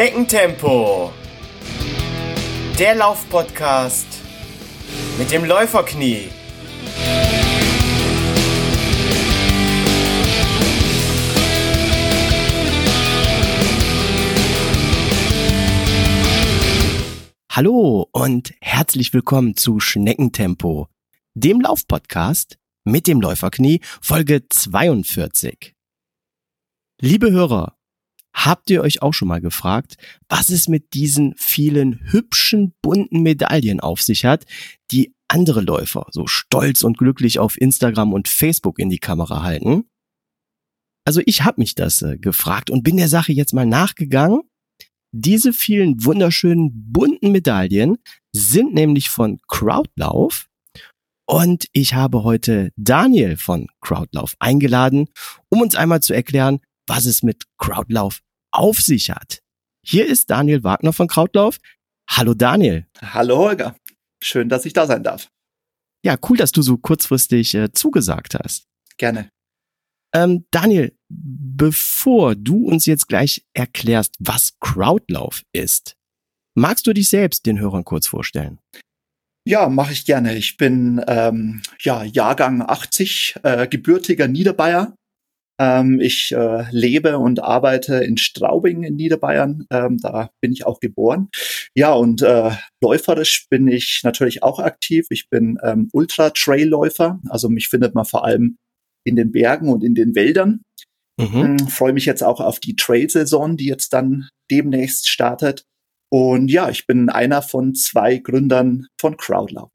Schneckentempo. Der Laufpodcast mit dem Läuferknie. Hallo und herzlich willkommen zu Schneckentempo, dem Laufpodcast mit dem Läuferknie, Folge 42. Liebe Hörer, habt ihr euch auch schon mal gefragt, was es mit diesen vielen hübschen, bunten Medaillen auf sich hat, die andere Läufer so stolz und glücklich auf Instagram und Facebook in die Kamera halten? Also ich habe mich das äh, gefragt und bin der Sache jetzt mal nachgegangen. Diese vielen wunderschönen bunten Medaillen sind nämlich von Crowdlauf und ich habe heute Daniel von Crowdlauf eingeladen, um uns einmal zu erklären, was es mit Crowdlauf auf sich hat. Hier ist Daniel Wagner von Crowdlauf. Hallo Daniel. Hallo Holger. Schön, dass ich da sein darf. Ja, cool, dass du so kurzfristig äh, zugesagt hast. Gerne. Ähm, Daniel, bevor du uns jetzt gleich erklärst, was Crowdlauf ist, magst du dich selbst den Hörern kurz vorstellen? Ja, mache ich gerne. Ich bin ähm, ja Jahrgang 80, äh, gebürtiger Niederbayer. Ähm, ich äh, lebe und arbeite in Straubing in Niederbayern. Ähm, da bin ich auch geboren. Ja, und äh, läuferisch bin ich natürlich auch aktiv. Ich bin ähm, Ultra-Trail-Läufer. Also mich findet man vor allem in den Bergen und in den Wäldern. Mhm. Ähm, Freue mich jetzt auch auf die Trail-Saison, die jetzt dann demnächst startet. Und ja, ich bin einer von zwei Gründern von Crowdlauf.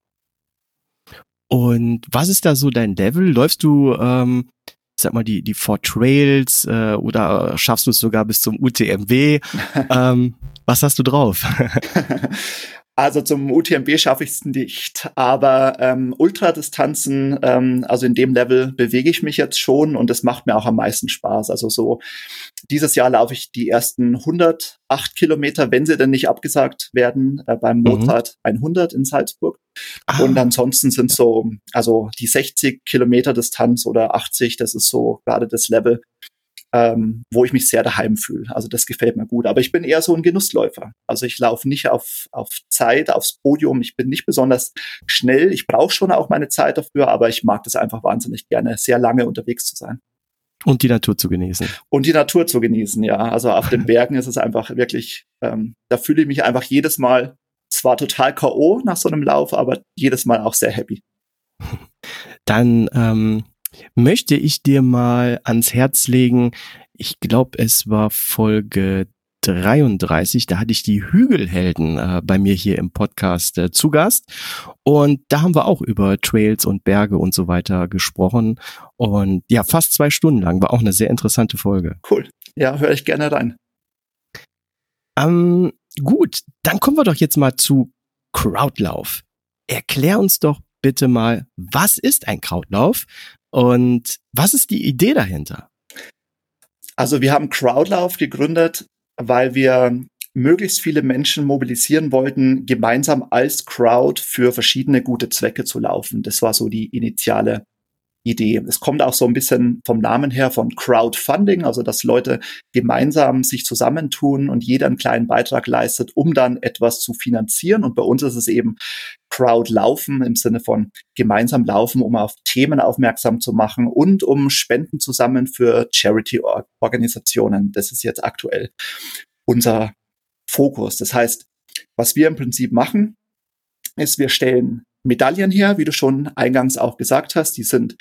Und was ist da so dein Level? Läufst du, ähm, ich sag mal, die, die Four Trails äh, oder schaffst du es sogar bis zum UTMW? ähm, was hast du drauf? Also zum UTMB schaffe ich es nicht, aber ähm, Ultradistanzen, ähm, also in dem Level bewege ich mich jetzt schon und es macht mir auch am meisten Spaß. Also so dieses Jahr laufe ich die ersten 108 Kilometer, wenn sie denn nicht abgesagt werden, äh, beim mhm. Mozart 100 in Salzburg. Ah. Und ansonsten sind so, also die 60 Kilometer Distanz oder 80, das ist so gerade das Level, ähm, wo ich mich sehr daheim fühle. Also das gefällt mir gut. Aber ich bin eher so ein Genussläufer. Also ich laufe nicht auf, auf Zeit, aufs Podium. Ich bin nicht besonders schnell. Ich brauche schon auch meine Zeit dafür, aber ich mag das einfach wahnsinnig gerne, sehr lange unterwegs zu sein. Und die Natur zu genießen. Und die Natur zu genießen, ja. Also auf den Bergen ist es einfach wirklich, ähm, da fühle ich mich einfach jedes Mal zwar total K.O. nach so einem Lauf, aber jedes Mal auch sehr happy. Dann ähm, möchte ich dir mal ans Herz legen. Ich glaube, es war Folge 33, da hatte ich die Hügelhelden äh, bei mir hier im Podcast äh, zu Gast. Und da haben wir auch über Trails und Berge und so weiter gesprochen. Und ja, fast zwei Stunden lang war auch eine sehr interessante Folge. Cool. Ja, höre ich gerne rein. Ähm, gut, dann kommen wir doch jetzt mal zu Crowdlauf. Erklär uns doch bitte mal, was ist ein Crowdlauf und was ist die Idee dahinter? Also wir haben Crowdlauf gegründet, weil wir möglichst viele Menschen mobilisieren wollten, gemeinsam als Crowd für verschiedene gute Zwecke zu laufen. Das war so die initiale Idee. Es kommt auch so ein bisschen vom Namen her von Crowdfunding, also dass Leute gemeinsam sich zusammentun und jeder einen kleinen Beitrag leistet, um dann etwas zu finanzieren. Und bei uns ist es eben Crowdlaufen im Sinne von gemeinsam laufen, um auf Themen aufmerksam zu machen und um Spenden zusammen für Charity-Organisationen. Das ist jetzt aktuell unser Fokus. Das heißt, was wir im Prinzip machen, ist, wir stellen Medaillen her, wie du schon eingangs auch gesagt hast. Die sind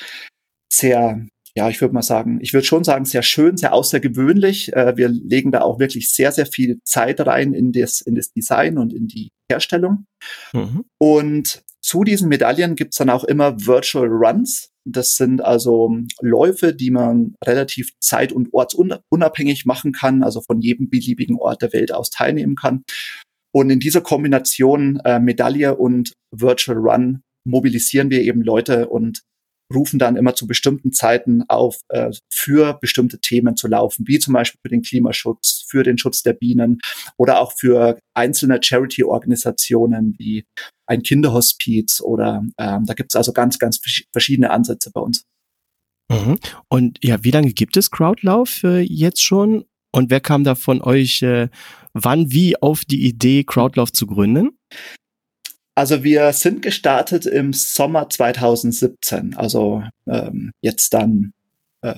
sehr, ja, ich würde mal sagen, ich würde schon sagen, sehr schön, sehr außergewöhnlich. Äh, wir legen da auch wirklich sehr, sehr viel Zeit rein in das, in das Design und in die Herstellung. Mhm. Und zu diesen Medaillen gibt's dann auch immer Virtual Runs. Das sind also Läufe, die man relativ zeit- und ortsunabhängig machen kann, also von jedem beliebigen Ort der Welt aus teilnehmen kann. Und in dieser Kombination äh, Medaille und Virtual Run mobilisieren wir eben Leute und rufen dann immer zu bestimmten Zeiten auf, äh, für bestimmte Themen zu laufen, wie zum Beispiel für den Klimaschutz, für den Schutz der Bienen oder auch für einzelne Charity-Organisationen wie ein Kinderhospiz oder ähm, da gibt es also ganz, ganz verschiedene Ansätze bei uns. Mhm. Und ja, wie lange gibt es Crowdlauf äh, jetzt schon? Und wer kam da von euch äh, wann wie auf die Idee, Crowdlauf zu gründen? Also wir sind gestartet im Sommer 2017, also ähm, jetzt dann, äh,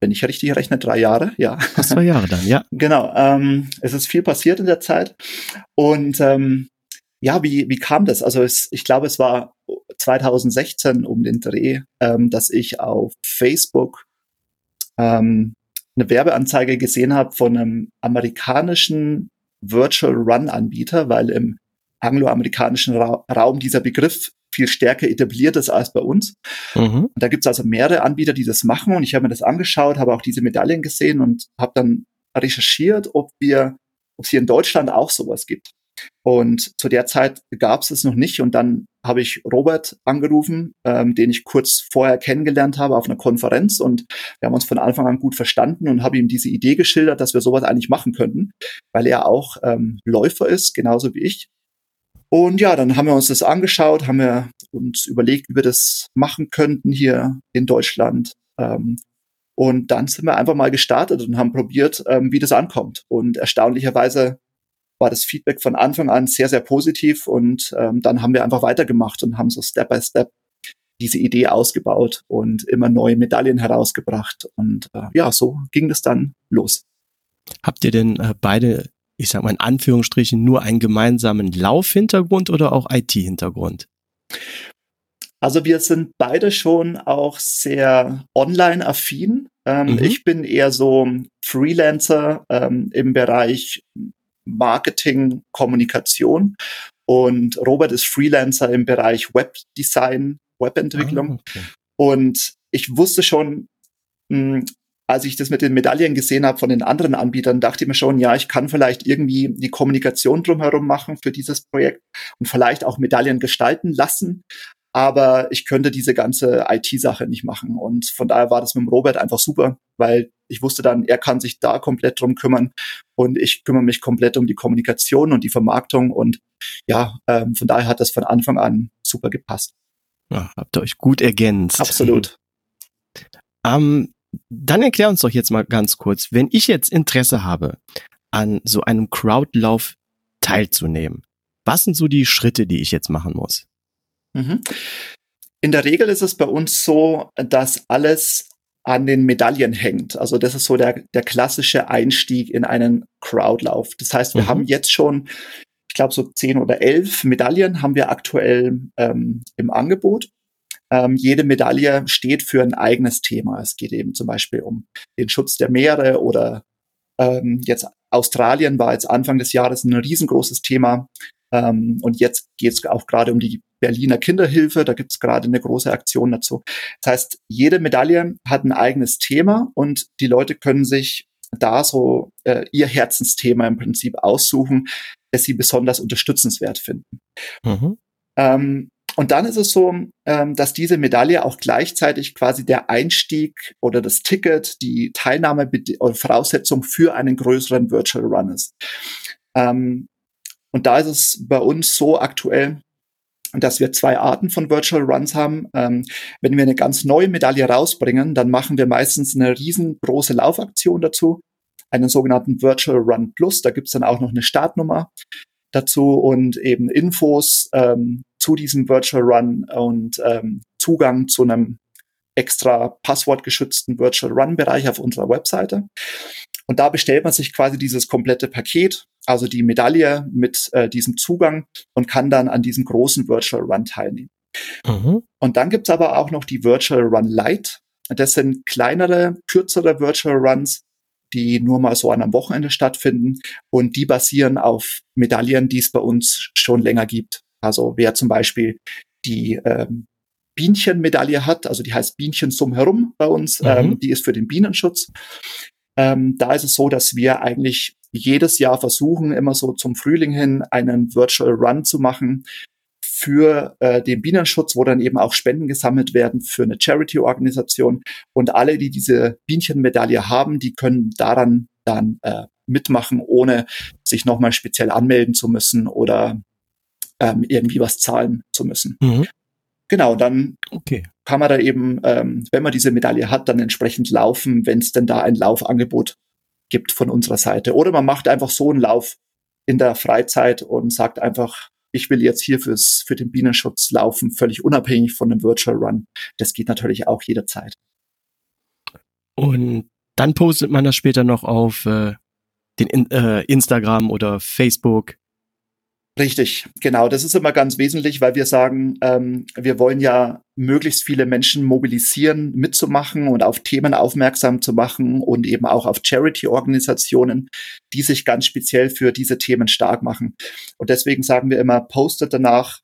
wenn ich richtig rechne, drei Jahre, ja. Zwei Jahre dann, ja. Genau, ähm, es ist viel passiert in der Zeit und ähm, ja, wie, wie kam das? Also es, ich glaube, es war 2016 um den Dreh, ähm, dass ich auf Facebook ähm, eine Werbeanzeige gesehen habe von einem amerikanischen Virtual Run Anbieter, weil im angloamerikanischen Ra Raum dieser Begriff viel stärker etabliert ist als bei uns. Mhm. Und da gibt es also mehrere Anbieter, die das machen. Und ich habe mir das angeschaut, habe auch diese Medaillen gesehen und habe dann recherchiert, ob wir, ob es hier in Deutschland auch sowas gibt. Und zu der Zeit gab es es noch nicht. Und dann habe ich Robert angerufen, ähm, den ich kurz vorher kennengelernt habe auf einer Konferenz. Und wir haben uns von Anfang an gut verstanden und habe ihm diese Idee geschildert, dass wir sowas eigentlich machen könnten, weil er auch ähm, Läufer ist, genauso wie ich. Und ja, dann haben wir uns das angeschaut, haben wir uns überlegt, wie wir das machen könnten hier in Deutschland. Ähm, und dann sind wir einfach mal gestartet und haben probiert, ähm, wie das ankommt. Und erstaunlicherweise war das Feedback von Anfang an sehr, sehr positiv. Und ähm, dann haben wir einfach weitergemacht und haben so Step by Step diese Idee ausgebaut und immer neue Medaillen herausgebracht. Und äh, ja, so ging das dann los. Habt ihr denn äh, beide ich sag mal in Anführungsstrichen, nur einen gemeinsamen Laufhintergrund oder auch IT-Hintergrund? Also wir sind beide schon auch sehr online-affin. Ähm, mhm. Ich bin eher so Freelancer ähm, im Bereich Marketing, Kommunikation und Robert ist Freelancer im Bereich Webdesign, Webentwicklung. Ah, okay. Und ich wusste schon, mh, hm, als ich das mit den Medaillen gesehen habe von den anderen Anbietern, dachte ich mir schon, ja, ich kann vielleicht irgendwie die Kommunikation drumherum machen für dieses Projekt und vielleicht auch Medaillen gestalten lassen. Aber ich könnte diese ganze IT-Sache nicht machen. Und von daher war das mit dem Robert einfach super, weil ich wusste dann, er kann sich da komplett drum kümmern und ich kümmere mich komplett um die Kommunikation und die Vermarktung. Und ja, ähm, von daher hat das von Anfang an super gepasst. Ja, habt ihr euch gut ergänzt. Absolut. Ähm, dann erklär uns doch jetzt mal ganz kurz, wenn ich jetzt Interesse habe, an so einem Crowdlauf teilzunehmen, was sind so die Schritte, die ich jetzt machen muss? Mhm. In der Regel ist es bei uns so, dass alles an den Medaillen hängt. Also das ist so der, der klassische Einstieg in einen Crowdlauf. Das heißt, wir mhm. haben jetzt schon, ich glaube, so zehn oder elf Medaillen haben wir aktuell ähm, im Angebot. Ähm, jede Medaille steht für ein eigenes Thema. Es geht eben zum Beispiel um den Schutz der Meere oder ähm, jetzt Australien war jetzt Anfang des Jahres ein riesengroßes Thema. Ähm, und jetzt geht es auch gerade um die Berliner Kinderhilfe. Da gibt es gerade eine große Aktion dazu. Das heißt, jede Medaille hat ein eigenes Thema und die Leute können sich da so äh, ihr Herzensthema im Prinzip aussuchen, das sie besonders unterstützenswert finden. Mhm. Ähm, und dann ist es so, ähm, dass diese Medaille auch gleichzeitig quasi der Einstieg oder das Ticket, die Teilnahme oder Voraussetzung für einen größeren Virtual Run ist. Ähm, und da ist es bei uns so aktuell, dass wir zwei Arten von Virtual Runs haben. Ähm, wenn wir eine ganz neue Medaille rausbringen, dann machen wir meistens eine riesengroße Laufaktion dazu, einen sogenannten Virtual Run Plus. Da gibt's dann auch noch eine Startnummer dazu und eben Infos, ähm, zu diesem Virtual Run und ähm, Zugang zu einem extra passwortgeschützten Virtual Run Bereich auf unserer Webseite. Und da bestellt man sich quasi dieses komplette Paket, also die Medaille mit äh, diesem Zugang und kann dann an diesem großen Virtual Run teilnehmen. Mhm. Und dann gibt's aber auch noch die Virtual Run Lite. Das sind kleinere, kürzere Virtual Runs, die nur mal so an einem Wochenende stattfinden und die basieren auf Medaillen, die es bei uns schon länger gibt. Also wer zum Beispiel die ähm, Bienchenmedaille hat, also die heißt Bienchen zum Herum bei uns, mhm. ähm, die ist für den Bienenschutz. Ähm, da ist es so, dass wir eigentlich jedes Jahr versuchen, immer so zum Frühling hin einen Virtual Run zu machen für äh, den Bienenschutz, wo dann eben auch Spenden gesammelt werden für eine Charity-Organisation. Und alle, die diese Bienchenmedaille haben, die können daran dann äh, mitmachen, ohne sich nochmal speziell anmelden zu müssen oder ähm, irgendwie was zahlen zu müssen. Mhm. Genau, dann okay. kann man da eben, ähm, wenn man diese Medaille hat, dann entsprechend laufen, wenn es denn da ein Laufangebot gibt von unserer Seite. Oder man macht einfach so einen Lauf in der Freizeit und sagt einfach, ich will jetzt hier fürs, für den Bienenschutz laufen, völlig unabhängig von einem Virtual Run. Das geht natürlich auch jederzeit. Und dann postet man das später noch auf äh, den äh, Instagram oder Facebook. Richtig, genau. Das ist immer ganz wesentlich, weil wir sagen, ähm, wir wollen ja möglichst viele Menschen mobilisieren, mitzumachen und auf Themen aufmerksam zu machen und eben auch auf Charity-Organisationen, die sich ganz speziell für diese Themen stark machen. Und deswegen sagen wir immer, postet danach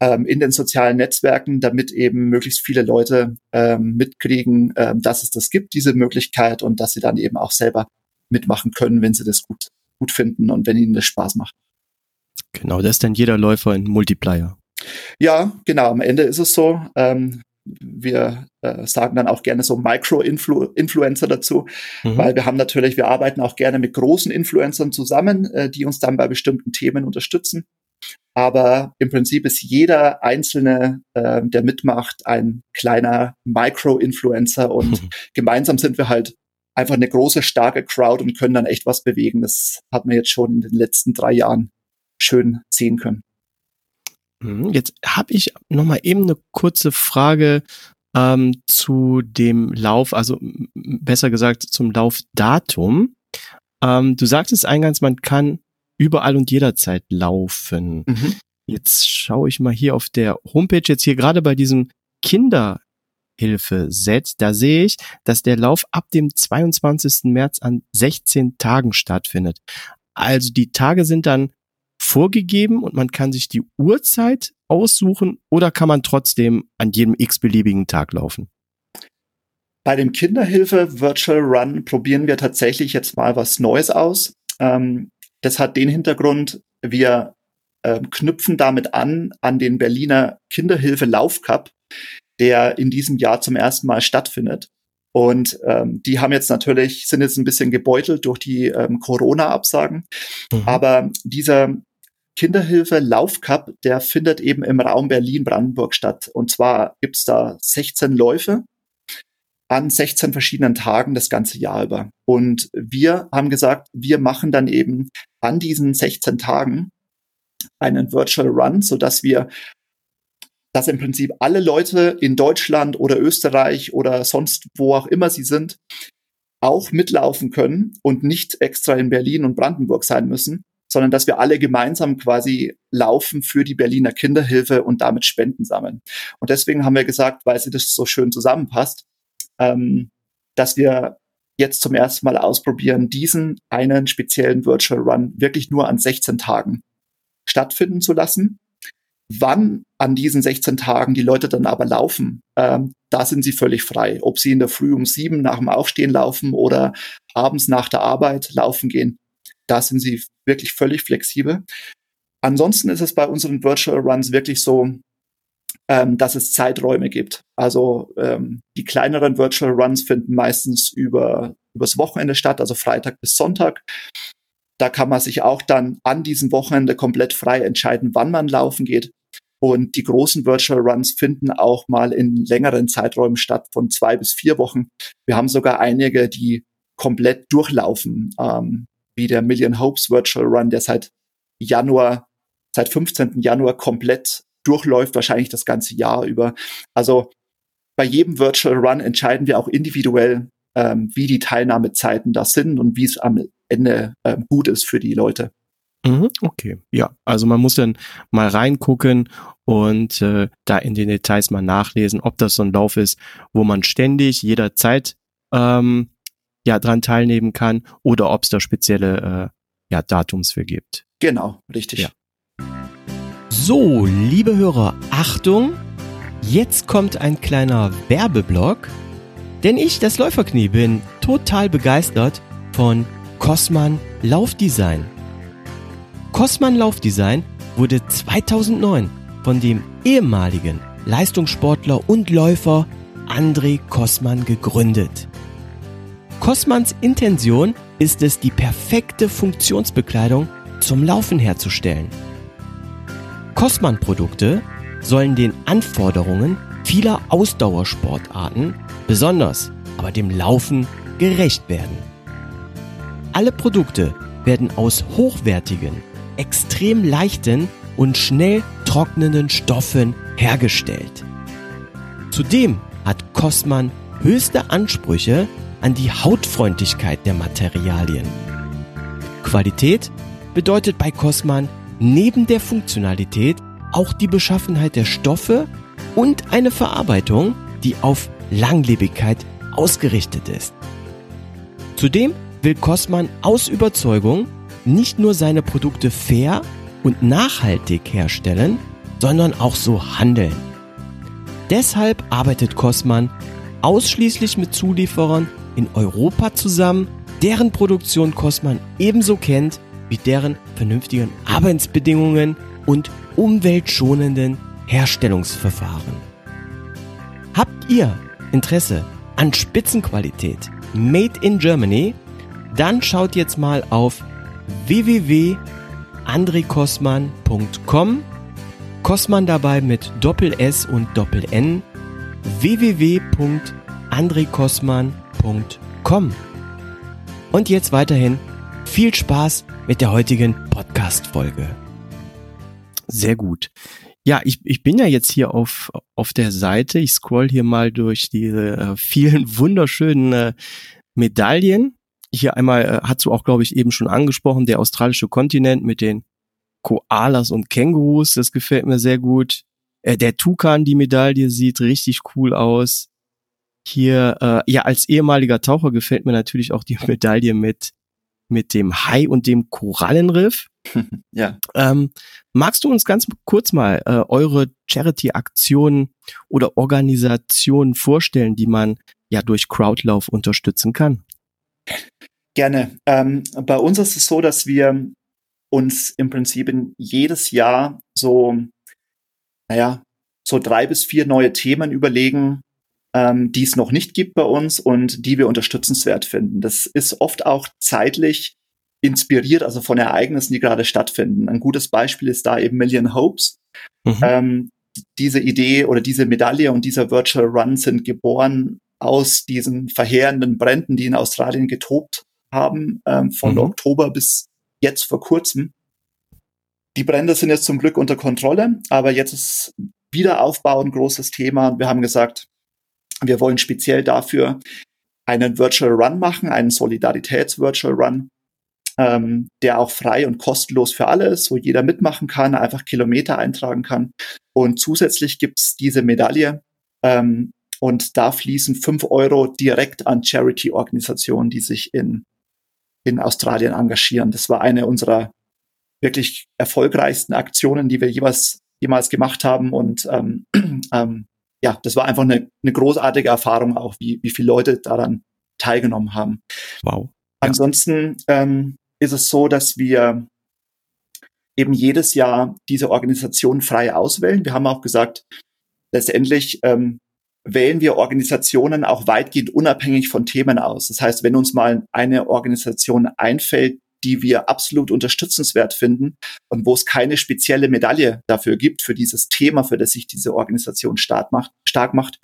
ähm, in den sozialen Netzwerken, damit eben möglichst viele Leute ähm, mitkriegen, ähm, dass es das gibt, diese Möglichkeit und dass sie dann eben auch selber mitmachen können, wenn sie das gut, gut finden und wenn ihnen das Spaß macht. Genau, das ist dann jeder Läufer ein Multiplier. Ja, genau, am Ende ist es so. Ähm, wir äh, sagen dann auch gerne so Micro-Influencer dazu, mhm. weil wir haben natürlich, wir arbeiten auch gerne mit großen Influencern zusammen, äh, die uns dann bei bestimmten Themen unterstützen. Aber im Prinzip ist jeder Einzelne, äh, der mitmacht, ein kleiner Micro-Influencer und mhm. gemeinsam sind wir halt einfach eine große, starke Crowd und können dann echt was bewegen. Das hat man jetzt schon in den letzten drei Jahren schön sehen können. Mhm, jetzt habe ich noch mal eben eine kurze Frage ähm, zu dem Lauf, also besser gesagt zum Laufdatum. Ähm, du sagtest eingangs, man kann überall und jederzeit laufen. Mhm. Jetzt schaue ich mal hier auf der Homepage, jetzt hier gerade bei diesem Kinderhilfe-Set, da sehe ich, dass der Lauf ab dem 22. März an 16 Tagen stattfindet. Also die Tage sind dann vorgegeben und man kann sich die Uhrzeit aussuchen oder kann man trotzdem an jedem x-beliebigen Tag laufen? Bei dem Kinderhilfe Virtual Run probieren wir tatsächlich jetzt mal was Neues aus. Ähm, das hat den Hintergrund, wir äh, knüpfen damit an an den Berliner Kinderhilfe Laufcup, der in diesem Jahr zum ersten Mal stattfindet. Und ähm, die haben jetzt natürlich, sind jetzt ein bisschen gebeutelt durch die ähm, Corona-Absagen. Mhm. Aber dieser Kinderhilfe Laufcup, der findet eben im Raum Berlin-Brandenburg statt. Und zwar gibt's da 16 Läufe an 16 verschiedenen Tagen das ganze Jahr über. Und wir haben gesagt, wir machen dann eben an diesen 16 Tagen einen Virtual Run, so dass wir dass im Prinzip alle Leute in Deutschland oder Österreich oder sonst wo auch immer sie sind, auch mitlaufen können und nicht extra in Berlin und Brandenburg sein müssen, sondern dass wir alle gemeinsam quasi laufen für die Berliner Kinderhilfe und damit Spenden sammeln. Und deswegen haben wir gesagt, weil sie das so schön zusammenpasst, ähm, dass wir jetzt zum ersten Mal ausprobieren, diesen einen speziellen Virtual Run wirklich nur an 16 Tagen stattfinden zu lassen. Wann an diesen 16 Tagen die Leute dann aber laufen, ähm, da sind sie völlig frei. Ob sie in der Früh um sieben nach dem Aufstehen laufen oder abends nach der Arbeit laufen gehen, da sind sie wirklich völlig flexibel. Ansonsten ist es bei unseren Virtual Runs wirklich so, ähm, dass es Zeiträume gibt. Also ähm, die kleineren Virtual Runs finden meistens über übers Wochenende statt, also Freitag bis Sonntag. Da kann man sich auch dann an diesem Wochenende komplett frei entscheiden, wann man laufen geht. Und die großen Virtual Runs finden auch mal in längeren Zeiträumen statt, von zwei bis vier Wochen. Wir haben sogar einige, die komplett durchlaufen. Ähm, wie der Million Hopes Virtual Run, der seit Januar, seit 15. Januar komplett durchläuft, wahrscheinlich das ganze Jahr über. Also bei jedem Virtual Run entscheiden wir auch individuell, ähm, wie die Teilnahmezeiten da sind und wie es am Ende ähm, gut ist für die Leute. Mhm, okay, ja, also man muss dann mal reingucken und äh, da in den Details mal nachlesen, ob das so ein Lauf ist, wo man ständig jederzeit ähm, ja dran teilnehmen kann oder ob es da spezielle äh, ja, Datums für gibt. Genau, richtig. Ja. So, liebe Hörer, Achtung! Jetzt kommt ein kleiner Werbeblock, denn ich, das Läuferknie, bin total begeistert von Cosman Laufdesign. Cosman Laufdesign wurde 2009 von dem ehemaligen Leistungssportler und Läufer André Kosman gegründet. Cosmans Intention ist es, die perfekte Funktionsbekleidung zum Laufen herzustellen. Cosman-Produkte sollen den Anforderungen vieler Ausdauersportarten, besonders aber dem Laufen, gerecht werden. Alle Produkte werden aus hochwertigen, extrem leichten und schnell trocknenden Stoffen hergestellt. Zudem hat Cosman höchste Ansprüche an die Hautfreundlichkeit der Materialien. Qualität bedeutet bei Cosman neben der Funktionalität auch die Beschaffenheit der Stoffe und eine Verarbeitung, die auf Langlebigkeit ausgerichtet ist. Zudem will Cosman aus Überzeugung nicht nur seine Produkte fair und nachhaltig herstellen, sondern auch so handeln. Deshalb arbeitet Cosman ausschließlich mit Zulieferern in Europa zusammen, deren Produktion Cosman ebenso kennt wie deren vernünftigen Arbeitsbedingungen und umweltschonenden Herstellungsverfahren. Habt ihr Interesse an Spitzenqualität Made in Germany? Dann schaut jetzt mal auf www.andrekosman.com Kosman dabei mit Doppel S und Doppel N www.andrekosman.com Und jetzt weiterhin viel Spaß mit der heutigen Podcast-Folge. Sehr gut. Ja, ich, ich bin ja jetzt hier auf, auf der Seite. Ich scroll hier mal durch diese äh, vielen wunderschönen äh, Medaillen. Hier einmal äh, hast du auch, glaube ich, eben schon angesprochen, der australische Kontinent mit den Koalas und Kängurus. Das gefällt mir sehr gut. Äh, der Tukan, die Medaille, sieht richtig cool aus. Hier, äh, ja, als ehemaliger Taucher gefällt mir natürlich auch die Medaille mit, mit dem Hai und dem Korallenriff. ja. Ähm, magst du uns ganz kurz mal äh, eure Charity-Aktionen oder Organisationen vorstellen, die man ja durch Crowdlauf unterstützen kann? Gerne. Ähm, bei uns ist es so, dass wir uns im Prinzip jedes Jahr so, naja, so drei bis vier neue Themen überlegen, ähm, die es noch nicht gibt bei uns und die wir unterstützenswert finden. Das ist oft auch zeitlich inspiriert, also von Ereignissen, die gerade stattfinden. Ein gutes Beispiel ist da eben Million Hopes. Mhm. Ähm, diese Idee oder diese Medaille und dieser Virtual Run sind geboren aus diesen verheerenden Bränden, die in Australien getobt haben, ähm, von mhm. Oktober bis jetzt vor kurzem. Die Brände sind jetzt zum Glück unter Kontrolle, aber jetzt ist Wiederaufbau ein großes Thema. Wir haben gesagt, wir wollen speziell dafür einen Virtual Run machen, einen Solidaritäts-Virtual Run, ähm, der auch frei und kostenlos für alle ist, wo jeder mitmachen kann, einfach Kilometer eintragen kann. Und zusätzlich gibt's diese Medaille ähm, und da fließen fünf Euro direkt an Charity-Organisationen, die sich in, in Australien engagieren. Das war eine unserer wirklich erfolgreichsten Aktionen, die wir jeweils, jemals gemacht haben. Und ähm, ähm, ja, das war einfach eine, eine großartige Erfahrung auch, wie, wie viele Leute daran teilgenommen haben. Wow. Ansonsten ähm, ist es so, dass wir eben jedes Jahr diese Organisation frei auswählen. Wir haben auch gesagt, letztendlich ähm, wählen wir Organisationen auch weitgehend unabhängig von Themen aus. Das heißt, wenn uns mal eine Organisation einfällt, die wir absolut unterstützenswert finden und wo es keine spezielle Medaille dafür gibt, für dieses Thema, für das sich diese Organisation stark macht, stark macht,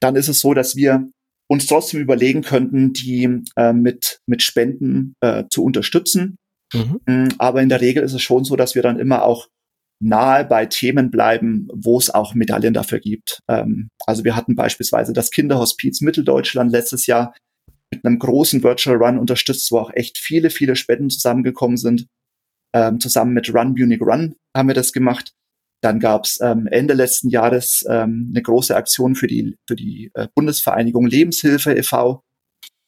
dann ist es so, dass wir uns trotzdem überlegen könnten, die äh, mit, mit Spenden äh, zu unterstützen. Mhm. Mm, aber in der Regel ist es schon so, dass wir dann immer auch nahe bei Themen bleiben, wo es auch Medaillen dafür gibt. Ähm, also wir hatten beispielsweise das Kinderhospiz Mitteldeutschland letztes Jahr mit einem großen Virtual Run unterstützt, wo auch echt viele, viele Spenden zusammengekommen sind. Ähm, zusammen mit Run Munich Run haben wir das gemacht. Dann gab es ähm, Ende letzten Jahres ähm, eine große Aktion für die, für die äh, Bundesvereinigung Lebenshilfe e.V.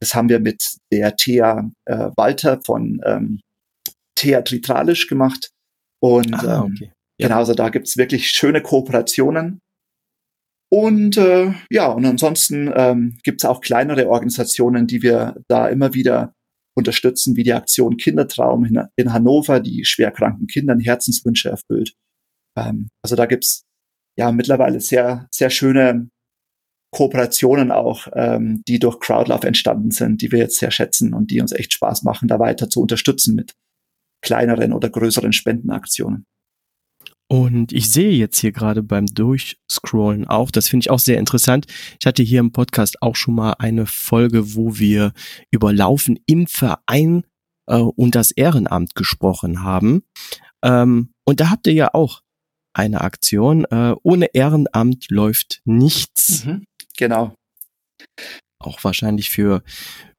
Das haben wir mit der Thea äh, Walter von ähm, Thea Tritralisch gemacht. Und ah, ähm, okay. ja. genau, also da gibt's wirklich schöne Kooperationen. Und äh, ja, und ansonsten ähm, gibt auch kleinere Organisationen, die wir da immer wieder unterstützen, wie die Aktion Kindertraum in, in Hannover, die schwerkranken Kindern Herzenswünsche erfüllt. Ähm, also da gibt's ja mittlerweile sehr, sehr schöne Kooperationen auch, ähm, die durch Crowdlove entstanden sind, die wir jetzt sehr schätzen und die uns echt Spaß machen, da weiter zu unterstützen mit kleineren oder größeren Spendenaktionen. Und ich sehe jetzt hier gerade beim Durchscrollen auch, das finde ich auch sehr interessant. Ich hatte hier im Podcast auch schon mal eine Folge, wo wir über Laufen im Verein äh, und das Ehrenamt gesprochen haben. Ähm, und da habt ihr ja auch eine Aktion. Äh, ohne Ehrenamt läuft nichts. Mhm, genau. Auch wahrscheinlich für,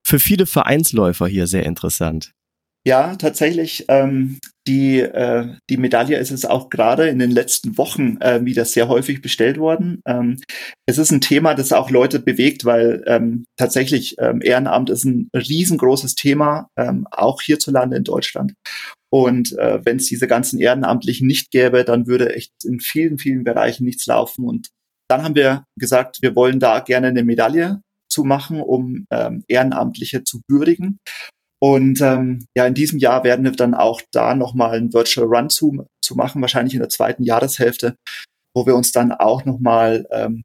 für viele Vereinsläufer hier sehr interessant. Ja, tatsächlich. Ähm, die, äh, die Medaille ist es auch gerade in den letzten Wochen äh, wieder sehr häufig bestellt worden. Ähm, es ist ein Thema, das auch Leute bewegt, weil ähm, tatsächlich ähm, Ehrenamt ist ein riesengroßes Thema, ähm, auch hierzulande in Deutschland. Und äh, wenn es diese ganzen Ehrenamtlichen nicht gäbe, dann würde echt in vielen, vielen Bereichen nichts laufen. Und dann haben wir gesagt, wir wollen da gerne eine Medaille zu machen, um ähm, Ehrenamtliche zu würdigen. Und ähm, ja, in diesem Jahr werden wir dann auch da nochmal einen Virtual Run zu, zu machen, wahrscheinlich in der zweiten Jahreshälfte, wo wir uns dann auch nochmal ähm,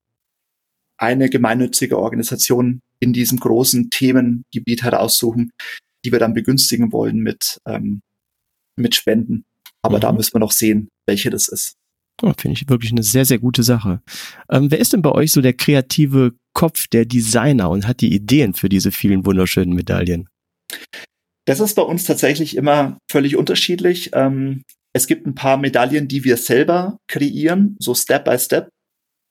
eine gemeinnützige Organisation in diesem großen Themengebiet heraussuchen, die wir dann begünstigen wollen mit, ähm, mit Spenden. Aber mhm. da müssen wir noch sehen, welche das ist. Oh, Finde ich wirklich eine sehr, sehr gute Sache. Ähm, wer ist denn bei euch so der kreative Kopf, der Designer und hat die Ideen für diese vielen wunderschönen Medaillen? Das ist bei uns tatsächlich immer völlig unterschiedlich. Ähm, es gibt ein paar Medaillen, die wir selber kreieren, so Step by Step.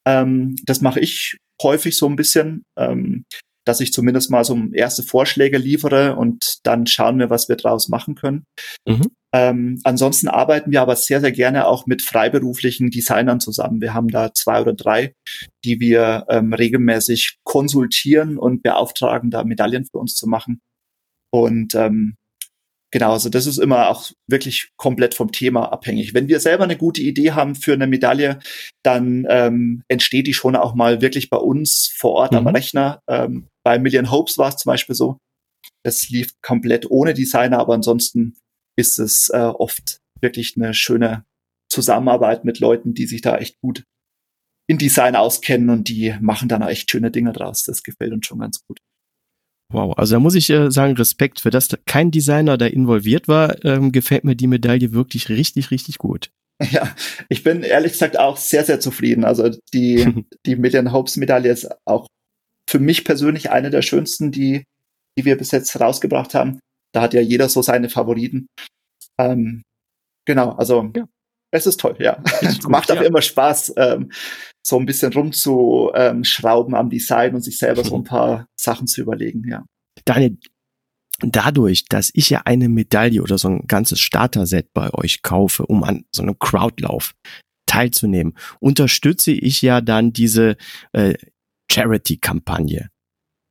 Ähm, das mache ich häufig so ein bisschen, ähm, dass ich zumindest mal so erste Vorschläge liefere und dann schauen wir, was wir draus machen können. Mhm. Ähm, ansonsten arbeiten wir aber sehr, sehr gerne auch mit freiberuflichen Designern zusammen. Wir haben da zwei oder drei, die wir ähm, regelmäßig konsultieren und beauftragen, da Medaillen für uns zu machen. Und ähm, genau, also das ist immer auch wirklich komplett vom Thema abhängig. Wenn wir selber eine gute Idee haben für eine Medaille, dann ähm, entsteht die schon auch mal wirklich bei uns vor Ort mhm. am Rechner. Ähm, bei Million Hopes war es zum Beispiel so. Das lief komplett ohne Designer, aber ansonsten ist es äh, oft wirklich eine schöne Zusammenarbeit mit Leuten, die sich da echt gut in Design auskennen und die machen dann auch echt schöne Dinge draus. Das gefällt uns schon ganz gut. Wow, also da muss ich äh, sagen, Respekt für das, kein Designer da involviert war, ähm, gefällt mir die Medaille wirklich richtig, richtig gut. Ja, ich bin ehrlich gesagt auch sehr, sehr zufrieden. Also die, die Million Hopes Medaille ist auch für mich persönlich eine der schönsten, die, die wir bis jetzt rausgebracht haben. Da hat ja jeder so seine Favoriten. Ähm, genau, also ja. Es ist toll, ja. Es macht auch ja. immer Spaß, ähm, so ein bisschen rumzuschrauben am Design und sich selber so ein paar Sachen zu überlegen, ja. Daniel, dadurch, dass ich ja eine Medaille oder so ein ganzes Starter-Set bei euch kaufe, um an so einem Crowdlauf teilzunehmen, unterstütze ich ja dann diese äh, Charity-Kampagne.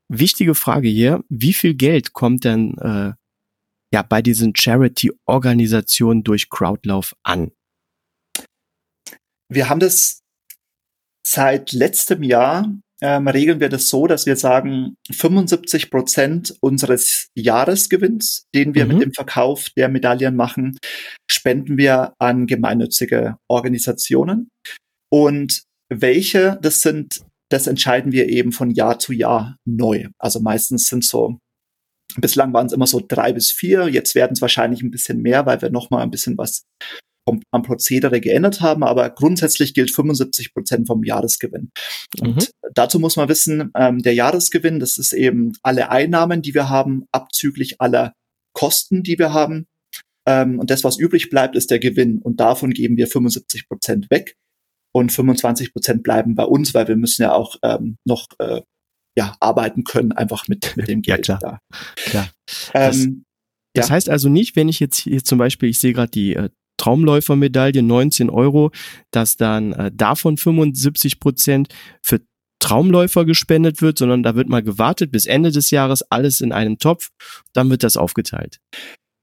Wichtige Frage hier, wie viel Geld kommt denn äh, ja bei diesen Charity-Organisationen durch Crowdlauf an? Wir haben das seit letztem Jahr ähm, regeln wir das so, dass wir sagen, 75 Prozent unseres Jahresgewinns, den wir mhm. mit dem Verkauf der Medaillen machen, spenden wir an gemeinnützige Organisationen. Und welche das sind, das entscheiden wir eben von Jahr zu Jahr neu. Also meistens sind so Bislang waren es immer so drei bis vier. Jetzt werden es wahrscheinlich ein bisschen mehr, weil wir noch mal ein bisschen was am Prozedere geändert haben, aber grundsätzlich gilt 75 Prozent vom Jahresgewinn. Mhm. Und dazu muss man wissen, ähm, der Jahresgewinn, das ist eben alle Einnahmen, die wir haben, abzüglich aller Kosten, die wir haben. Ähm, und das, was übrig bleibt, ist der Gewinn. Und davon geben wir 75 Prozent weg. Und 25 Prozent bleiben bei uns, weil wir müssen ja auch ähm, noch äh, ja, arbeiten können, einfach mit, mit dem Geld. ja, klar. klar. Ähm, das, das ja. heißt also nicht, wenn ich jetzt hier zum Beispiel, ich sehe gerade die äh, Traumläufermedaille 19 Euro, dass dann äh, davon 75 Prozent für Traumläufer gespendet wird, sondern da wird mal gewartet bis Ende des Jahres alles in einem Topf, dann wird das aufgeteilt.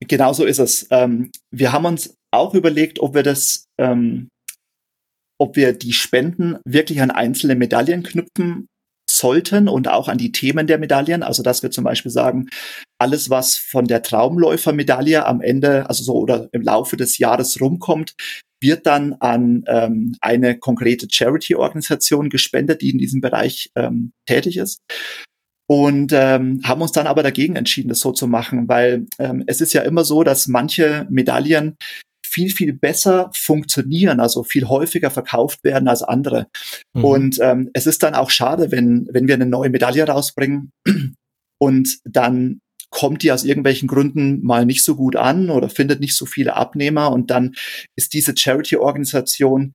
Genau so ist es. Ähm, wir haben uns auch überlegt, ob wir das, ähm, ob wir die Spenden wirklich an einzelne Medaillen knüpfen sollten und auch an die Themen der Medaillen. Also dass wir zum Beispiel sagen, alles, was von der Traumläufermedaille am Ende, also so oder im Laufe des Jahres rumkommt, wird dann an ähm, eine konkrete Charity-Organisation gespendet, die in diesem Bereich ähm, tätig ist. Und ähm, haben uns dann aber dagegen entschieden, das so zu machen, weil ähm, es ist ja immer so, dass manche Medaillen viel, viel besser funktionieren, also viel häufiger verkauft werden als andere. Mhm. Und ähm, es ist dann auch schade, wenn, wenn wir eine neue Medaille rausbringen und dann kommt die aus irgendwelchen Gründen mal nicht so gut an oder findet nicht so viele Abnehmer und dann ist diese Charity-Organisation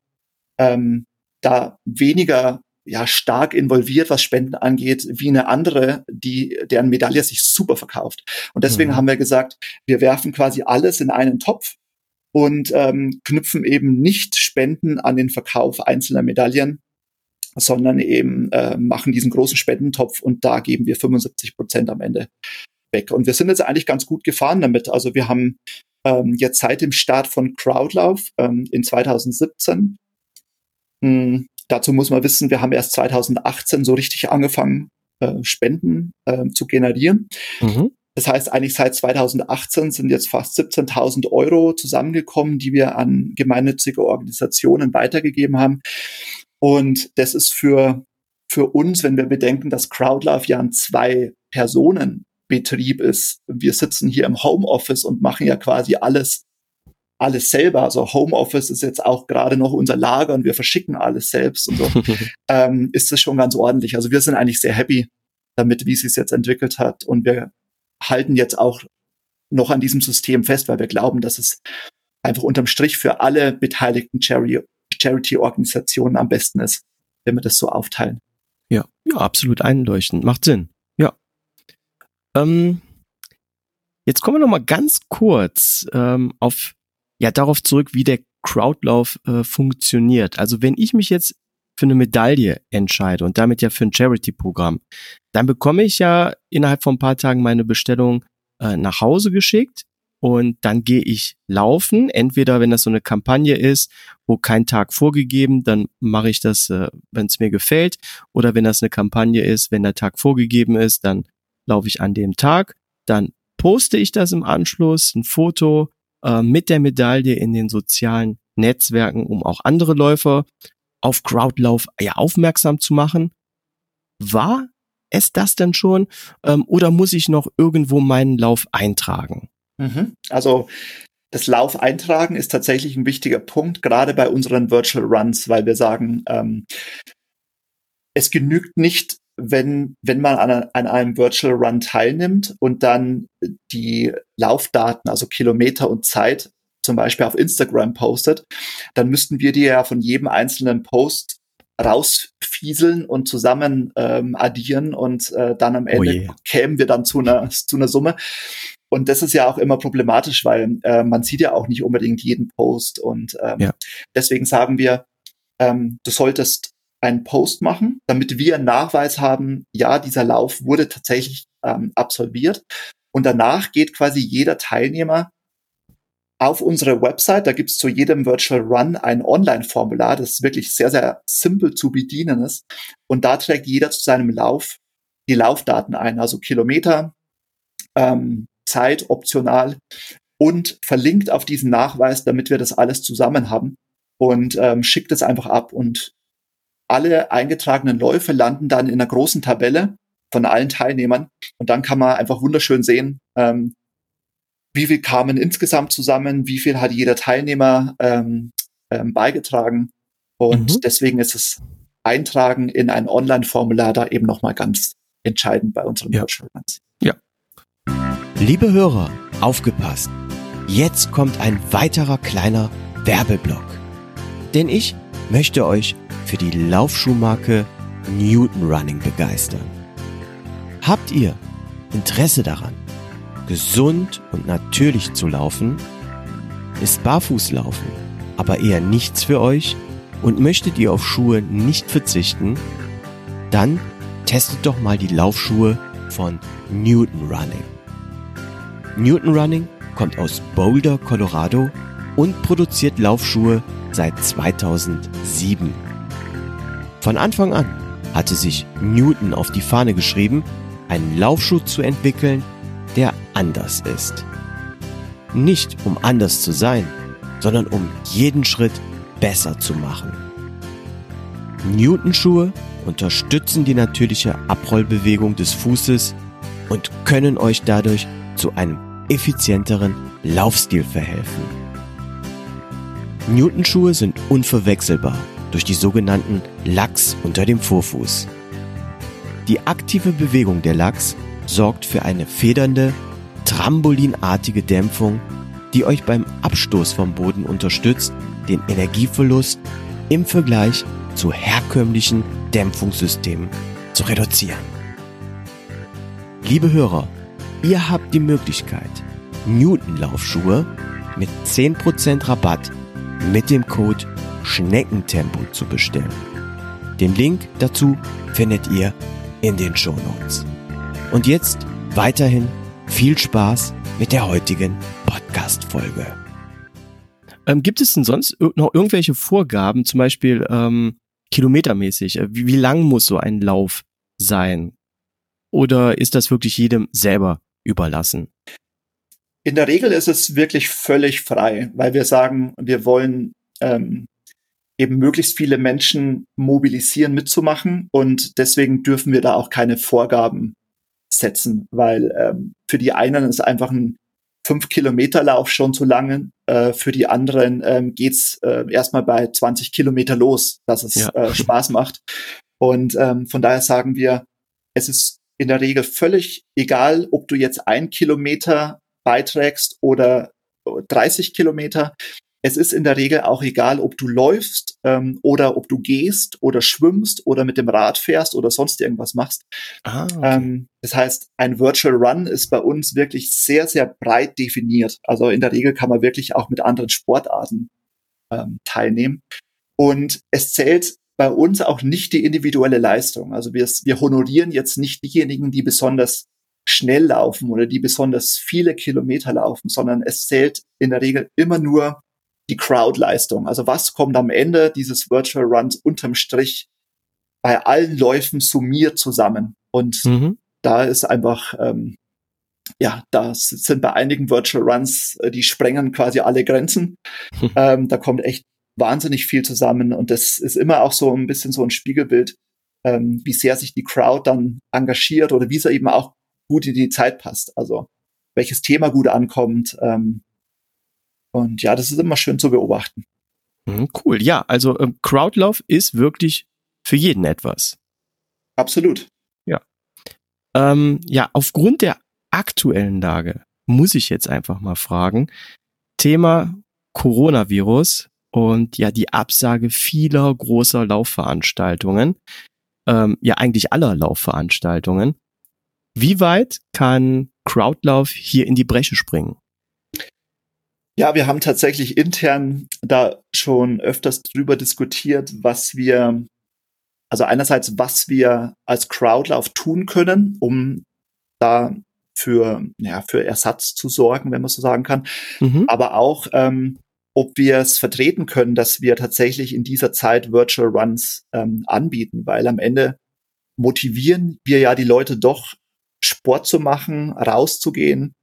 ähm, da weniger ja stark involviert, was Spenden angeht, wie eine andere, die deren Medaille sich super verkauft. Und deswegen mhm. haben wir gesagt, wir werfen quasi alles in einen Topf und ähm, knüpfen eben nicht Spenden an den Verkauf einzelner Medaillen, sondern eben äh, machen diesen großen Spendentopf und da geben wir 75 Prozent am Ende weg. Und wir sind jetzt eigentlich ganz gut gefahren damit. Also wir haben ähm, jetzt seit dem Start von Crowdlauf ähm, in 2017 mh, hm, dazu muss man wissen, wir haben erst 2018 so richtig angefangen, äh, Spenden äh, zu generieren. Mhm. Das heißt, eigentlich seit 2018 sind jetzt fast 17.000 Euro zusammengekommen, die wir an gemeinnützige Organisationen weitergegeben haben. Und das ist für, für uns, wenn wir bedenken, dass CrowdLove ja ein Zwei-Personen-Betrieb ist. Wir sitzen hier im Homeoffice und machen ja quasi alles alles selber. Also Homeoffice ist jetzt auch gerade noch unser Lager und wir verschicken alles selbst und so. ähm, ist das schon ganz ordentlich. Also wir sind eigentlich sehr happy damit, wie es sich jetzt entwickelt hat. Und wir halten jetzt auch noch an diesem System fest, weil wir glauben, dass es einfach unterm Strich für alle beteiligten Charity-Organisationen am besten ist, wenn wir das so aufteilen. Ja, ja, absolut einleuchtend. Macht Sinn. Ja. Ähm, jetzt kommen wir noch mal ganz kurz ähm, auf ja darauf zurück, wie der Crowdlauf äh, funktioniert. Also wenn ich mich jetzt für eine Medaille entscheide und damit ja für ein Charity-Programm, dann bekomme ich ja innerhalb von ein paar Tagen meine Bestellung äh, nach Hause geschickt und dann gehe ich laufen. Entweder wenn das so eine Kampagne ist, wo kein Tag vorgegeben, dann mache ich das, äh, wenn es mir gefällt. Oder wenn das eine Kampagne ist, wenn der Tag vorgegeben ist, dann laufe ich an dem Tag. Dann poste ich das im Anschluss, ein Foto äh, mit der Medaille in den sozialen Netzwerken, um auch andere Läufer auf Crowdlauf ja, aufmerksam zu machen. War es das denn schon ähm, oder muss ich noch irgendwo meinen Lauf eintragen? Mhm. Also das Lauf eintragen ist tatsächlich ein wichtiger Punkt, gerade bei unseren Virtual Runs, weil wir sagen, ähm, es genügt nicht, wenn, wenn man an, an einem Virtual Run teilnimmt und dann die Laufdaten, also Kilometer und Zeit, zum Beispiel auf Instagram postet, dann müssten wir die ja von jedem einzelnen Post rausfieseln und zusammen ähm, addieren und äh, dann am oh Ende oh kämen wir dann zu einer, zu einer Summe. Und das ist ja auch immer problematisch, weil äh, man sieht ja auch nicht unbedingt jeden Post. Und ähm, ja. deswegen sagen wir, ähm, du solltest einen Post machen, damit wir einen Nachweis haben, ja, dieser Lauf wurde tatsächlich ähm, absolviert. Und danach geht quasi jeder Teilnehmer auf unsere Website. Da gibt es zu jedem Virtual Run ein Online-Formular, das wirklich sehr, sehr simpel zu bedienen ist. Und da trägt jeder zu seinem Lauf die Laufdaten ein, also Kilometer, ähm, Zeit optional und verlinkt auf diesen Nachweis, damit wir das alles zusammen haben und ähm, schickt es einfach ab. Und alle eingetragenen Läufe landen dann in einer großen Tabelle von allen Teilnehmern. Und dann kann man einfach wunderschön sehen, ähm, wie viel kamen insgesamt zusammen, wie viel hat jeder Teilnehmer ähm, ähm, beigetragen. Und mhm. deswegen ist das Eintragen in ein Online-Formular da eben nochmal ganz entscheidend bei unseren ja. Ja. Liebe Hörer, aufgepasst. Jetzt kommt ein weiterer kleiner Werbeblock. Denn ich möchte euch für die Laufschuhmarke Newton Running begeistern. Habt ihr Interesse daran, gesund und natürlich zu laufen? Ist Barfußlaufen aber eher nichts für euch und möchtet ihr auf Schuhe nicht verzichten? Dann testet doch mal die Laufschuhe von Newton Running. Newton Running kommt aus Boulder, Colorado und produziert Laufschuhe seit 2007. Von Anfang an hatte sich Newton auf die Fahne geschrieben, einen Laufschuh zu entwickeln, anders ist. Nicht um anders zu sein, sondern um jeden Schritt besser zu machen. Newton-Schuhe unterstützen die natürliche Abrollbewegung des Fußes und können euch dadurch zu einem effizienteren Laufstil verhelfen. Newton-Schuhe sind unverwechselbar durch die sogenannten Lachs unter dem Vorfuß. Die aktive Bewegung der Lachs sorgt für eine federnde trambolinartige Dämpfung, die euch beim Abstoß vom Boden unterstützt, den Energieverlust im Vergleich zu herkömmlichen Dämpfungssystemen zu reduzieren. Liebe Hörer, ihr habt die Möglichkeit, Newton-Laufschuhe mit 10% Rabatt mit dem Code Schneckentempo zu bestellen. Den Link dazu findet ihr in den Show Notes. Und jetzt weiterhin viel Spaß mit der heutigen Podcast-Folge. Ähm, gibt es denn sonst noch irgendwelche Vorgaben, zum Beispiel ähm, kilometermäßig? Äh, wie, wie lang muss so ein Lauf sein? Oder ist das wirklich jedem selber überlassen? In der Regel ist es wirklich völlig frei, weil wir sagen, wir wollen ähm, eben möglichst viele Menschen mobilisieren, mitzumachen und deswegen dürfen wir da auch keine Vorgaben setzen, weil ähm, für die einen ist einfach ein fünf Kilometer Lauf schon zu lange, äh, für die anderen ähm, geht's äh, erstmal bei 20 Kilometer los, dass es ja. äh, Spaß macht und ähm, von daher sagen wir, es ist in der Regel völlig egal, ob du jetzt ein Kilometer beiträgst oder 30 Kilometer. Es ist in der Regel auch egal, ob du läufst ähm, oder ob du gehst oder schwimmst oder mit dem Rad fährst oder sonst irgendwas machst. Ah, okay. ähm, das heißt, ein Virtual Run ist bei uns wirklich sehr, sehr breit definiert. Also in der Regel kann man wirklich auch mit anderen Sportarten ähm, teilnehmen. Und es zählt bei uns auch nicht die individuelle Leistung. Also wir, wir honorieren jetzt nicht diejenigen, die besonders schnell laufen oder die besonders viele Kilometer laufen, sondern es zählt in der Regel immer nur die Crowd-Leistung. Also was kommt am Ende dieses Virtual Runs unterm Strich bei allen Läufen summiert zusammen. Und mhm. da ist einfach, ähm, ja, da sind bei einigen Virtual Runs, äh, die sprengen quasi alle Grenzen. ähm, da kommt echt wahnsinnig viel zusammen und das ist immer auch so ein bisschen so ein Spiegelbild, ähm, wie sehr sich die Crowd dann engagiert oder wie es eben auch gut in die Zeit passt. Also welches Thema gut ankommt. Ähm, und ja, das ist immer schön zu beobachten. Mhm, cool. Ja, also ähm, Crowdlauf ist wirklich für jeden etwas. Absolut. Ja. Ähm, ja, aufgrund der aktuellen Lage muss ich jetzt einfach mal fragen. Thema Coronavirus und ja die Absage vieler großer Laufveranstaltungen, ähm, ja eigentlich aller Laufveranstaltungen. Wie weit kann Crowdlauf hier in die Bresche springen? Ja, wir haben tatsächlich intern da schon öfters drüber diskutiert, was wir, also einerseits, was wir als Crowdlauf tun können, um da für, ja, für Ersatz zu sorgen, wenn man so sagen kann, mhm. aber auch, ähm, ob wir es vertreten können, dass wir tatsächlich in dieser Zeit Virtual Runs ähm, anbieten, weil am Ende motivieren wir ja die Leute doch, Sport zu machen, rauszugehen.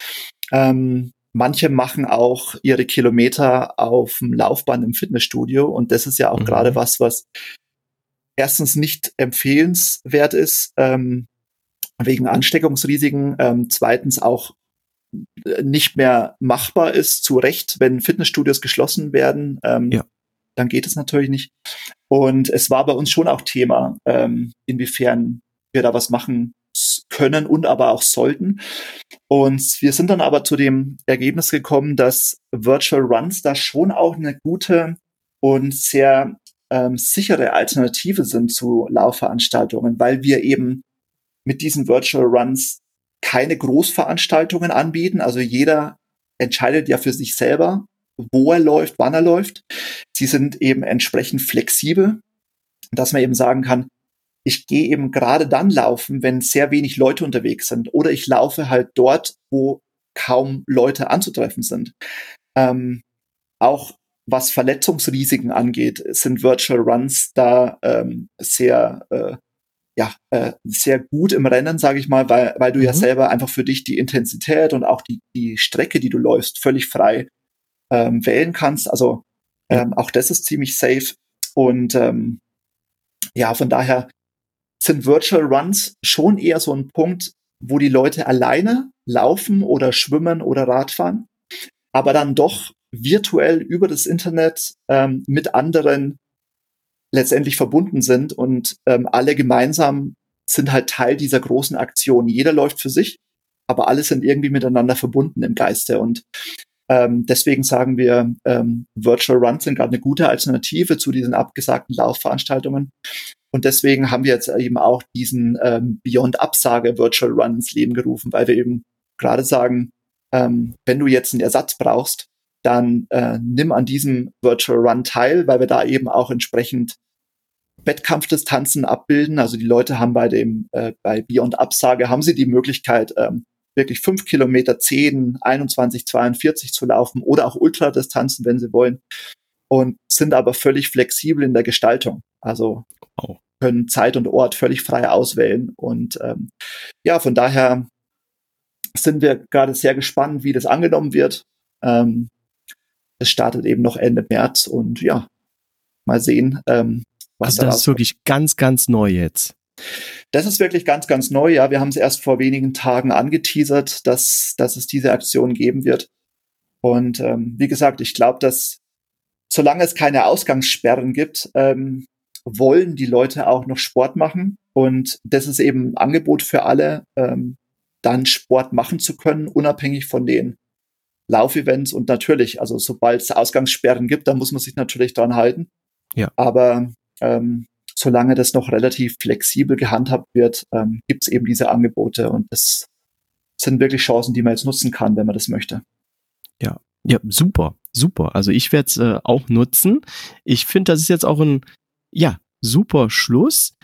Ähm, manche machen auch ihre Kilometer auf dem Laufband im Fitnessstudio und das ist ja auch mhm. gerade was, was erstens nicht empfehlenswert ist, ähm, wegen Ansteckungsrisiken, ähm, zweitens auch nicht mehr machbar ist, zu Recht, wenn Fitnessstudios geschlossen werden, ähm, ja. dann geht es natürlich nicht. Und es war bei uns schon auch Thema, ähm, inwiefern wir da was machen können und aber auch sollten. Und wir sind dann aber zu dem Ergebnis gekommen, dass Virtual Runs da schon auch eine gute und sehr ähm, sichere Alternative sind zu Laufveranstaltungen, weil wir eben mit diesen Virtual Runs keine Großveranstaltungen anbieten. Also jeder entscheidet ja für sich selber, wo er läuft, wann er läuft. Sie sind eben entsprechend flexibel, dass man eben sagen kann, ich gehe eben gerade dann laufen, wenn sehr wenig Leute unterwegs sind. Oder ich laufe halt dort, wo kaum Leute anzutreffen sind. Ähm, auch was Verletzungsrisiken angeht, sind Virtual Runs da ähm, sehr äh, ja, äh, sehr gut im Rennen, sage ich mal, weil, weil du mhm. ja selber einfach für dich die Intensität und auch die, die Strecke, die du läufst, völlig frei ähm, wählen kannst. Also ähm, auch das ist ziemlich safe. Und ähm, ja, von daher sind Virtual Runs schon eher so ein Punkt, wo die Leute alleine laufen oder schwimmen oder Radfahren, aber dann doch virtuell über das Internet ähm, mit anderen letztendlich verbunden sind und ähm, alle gemeinsam sind halt Teil dieser großen Aktion. Jeder läuft für sich, aber alle sind irgendwie miteinander verbunden im Geiste. Und ähm, deswegen sagen wir, ähm, Virtual Runs sind gerade eine gute Alternative zu diesen abgesagten Laufveranstaltungen. Und deswegen haben wir jetzt eben auch diesen ähm, Beyond Absage Virtual Run ins Leben gerufen, weil wir eben gerade sagen, ähm, wenn du jetzt einen Ersatz brauchst, dann äh, nimm an diesem Virtual Run teil, weil wir da eben auch entsprechend Wettkampfdistanzen abbilden. Also die Leute haben bei dem, äh, bei Beyond Absage, haben sie die Möglichkeit, ähm, wirklich fünf Kilometer, zehn, 21, 42 zu laufen oder auch Ultradistanzen, wenn sie wollen. Und sind aber völlig flexibel in der Gestaltung. Also können Zeit und Ort völlig frei auswählen. Und ähm, ja, von daher sind wir gerade sehr gespannt, wie das angenommen wird. Ähm, es startet eben noch Ende März und ja, mal sehen, ähm, was also das ist wirklich ganz, ganz neu jetzt. Das ist wirklich ganz, ganz neu. Ja, wir haben es erst vor wenigen Tagen angeteasert, dass, dass es diese Aktion geben wird. Und ähm, wie gesagt, ich glaube, dass solange es keine Ausgangssperren gibt, ähm, wollen die Leute auch noch Sport machen. Und das ist eben ein Angebot für alle, ähm, dann Sport machen zu können, unabhängig von den Laufevents. Und natürlich, also sobald es Ausgangssperren gibt, dann muss man sich natürlich dran halten. Ja. Aber ähm, solange das noch relativ flexibel gehandhabt wird, ähm, gibt es eben diese Angebote und das sind wirklich Chancen, die man jetzt nutzen kann, wenn man das möchte. Ja, ja, super, super. Also ich werde es äh, auch nutzen. Ich finde, das ist jetzt auch ein, ja, super Schluss.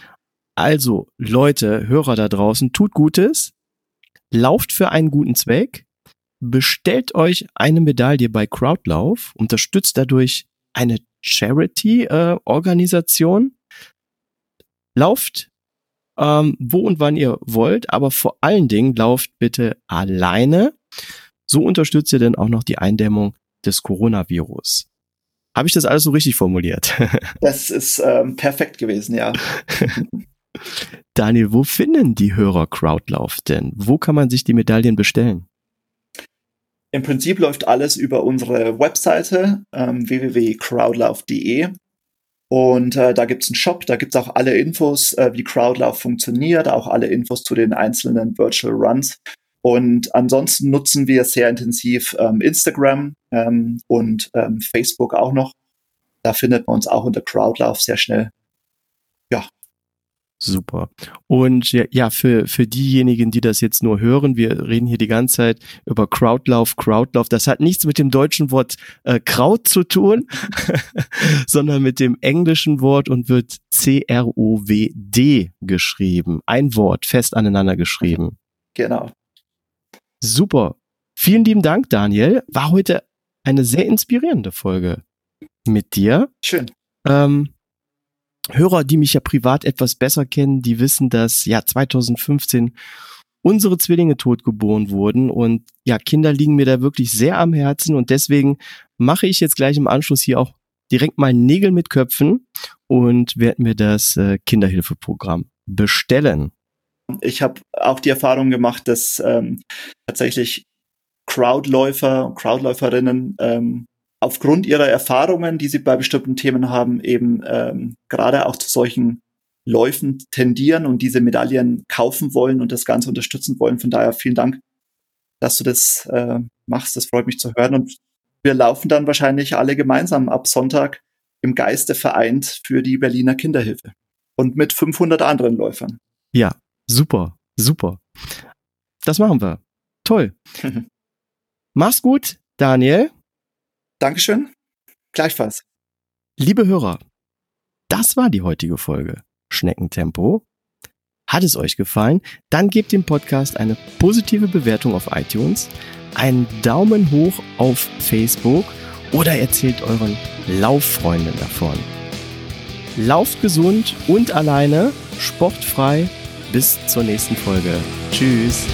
Also Leute, Hörer da draußen, tut Gutes, lauft für einen guten Zweck, bestellt euch eine Medaille bei Crowdlauf, unterstützt dadurch eine Charity-Organisation. Lauft ähm, wo und wann ihr wollt, aber vor allen Dingen lauft bitte alleine. So unterstützt ihr dann auch noch die Eindämmung des Coronavirus. Habe ich das alles so richtig formuliert? das ist ähm, perfekt gewesen, ja. Daniel, wo finden die Hörer Crowdlauf denn? Wo kann man sich die Medaillen bestellen? Im Prinzip läuft alles über unsere Webseite ähm, www.crowdlauf.de und äh, da gibt's einen Shop, da gibt's auch alle Infos, äh, wie Crowdlauf funktioniert, auch alle Infos zu den einzelnen Virtual Runs. Und ansonsten nutzen wir sehr intensiv ähm, Instagram ähm, und ähm, Facebook auch noch. Da findet man uns auch unter Crowdlauf sehr schnell. Super. Und ja, ja, für, für diejenigen, die das jetzt nur hören, wir reden hier die ganze Zeit über Crowdlauf, Crowdlauf. Das hat nichts mit dem deutschen Wort äh, Kraut zu tun, sondern mit dem englischen Wort und wird C-R-O-W-D geschrieben. Ein Wort, fest aneinander geschrieben. Genau. Super. Vielen lieben Dank, Daniel. War heute eine sehr inspirierende Folge mit dir. Schön. Ähm, Hörer, die mich ja privat etwas besser kennen, die wissen, dass ja 2015 unsere Zwillinge totgeboren wurden und ja, Kinder liegen mir da wirklich sehr am Herzen und deswegen mache ich jetzt gleich im Anschluss hier auch direkt mal Nägel mit Köpfen und werde mir das äh, Kinderhilfeprogramm bestellen. Ich habe auch die Erfahrung gemacht, dass ähm, tatsächlich Crowdläufer, Crowdläuferinnen ähm, aufgrund ihrer Erfahrungen, die sie bei bestimmten Themen haben, eben ähm, gerade auch zu solchen Läufen tendieren und diese Medaillen kaufen wollen und das Ganze unterstützen wollen. Von daher vielen Dank, dass du das äh, machst. Das freut mich zu hören. Und wir laufen dann wahrscheinlich alle gemeinsam ab Sonntag im Geiste vereint für die Berliner Kinderhilfe und mit 500 anderen Läufern. Ja, super, super. Das machen wir. Toll. Mach's gut, Daniel. Dankeschön. Gleichfalls. Liebe Hörer, das war die heutige Folge Schneckentempo. Hat es euch gefallen? Dann gebt dem Podcast eine positive Bewertung auf iTunes, einen Daumen hoch auf Facebook oder erzählt euren Lauffreunden davon. Lauft gesund und alleine, sportfrei. Bis zur nächsten Folge. Tschüss.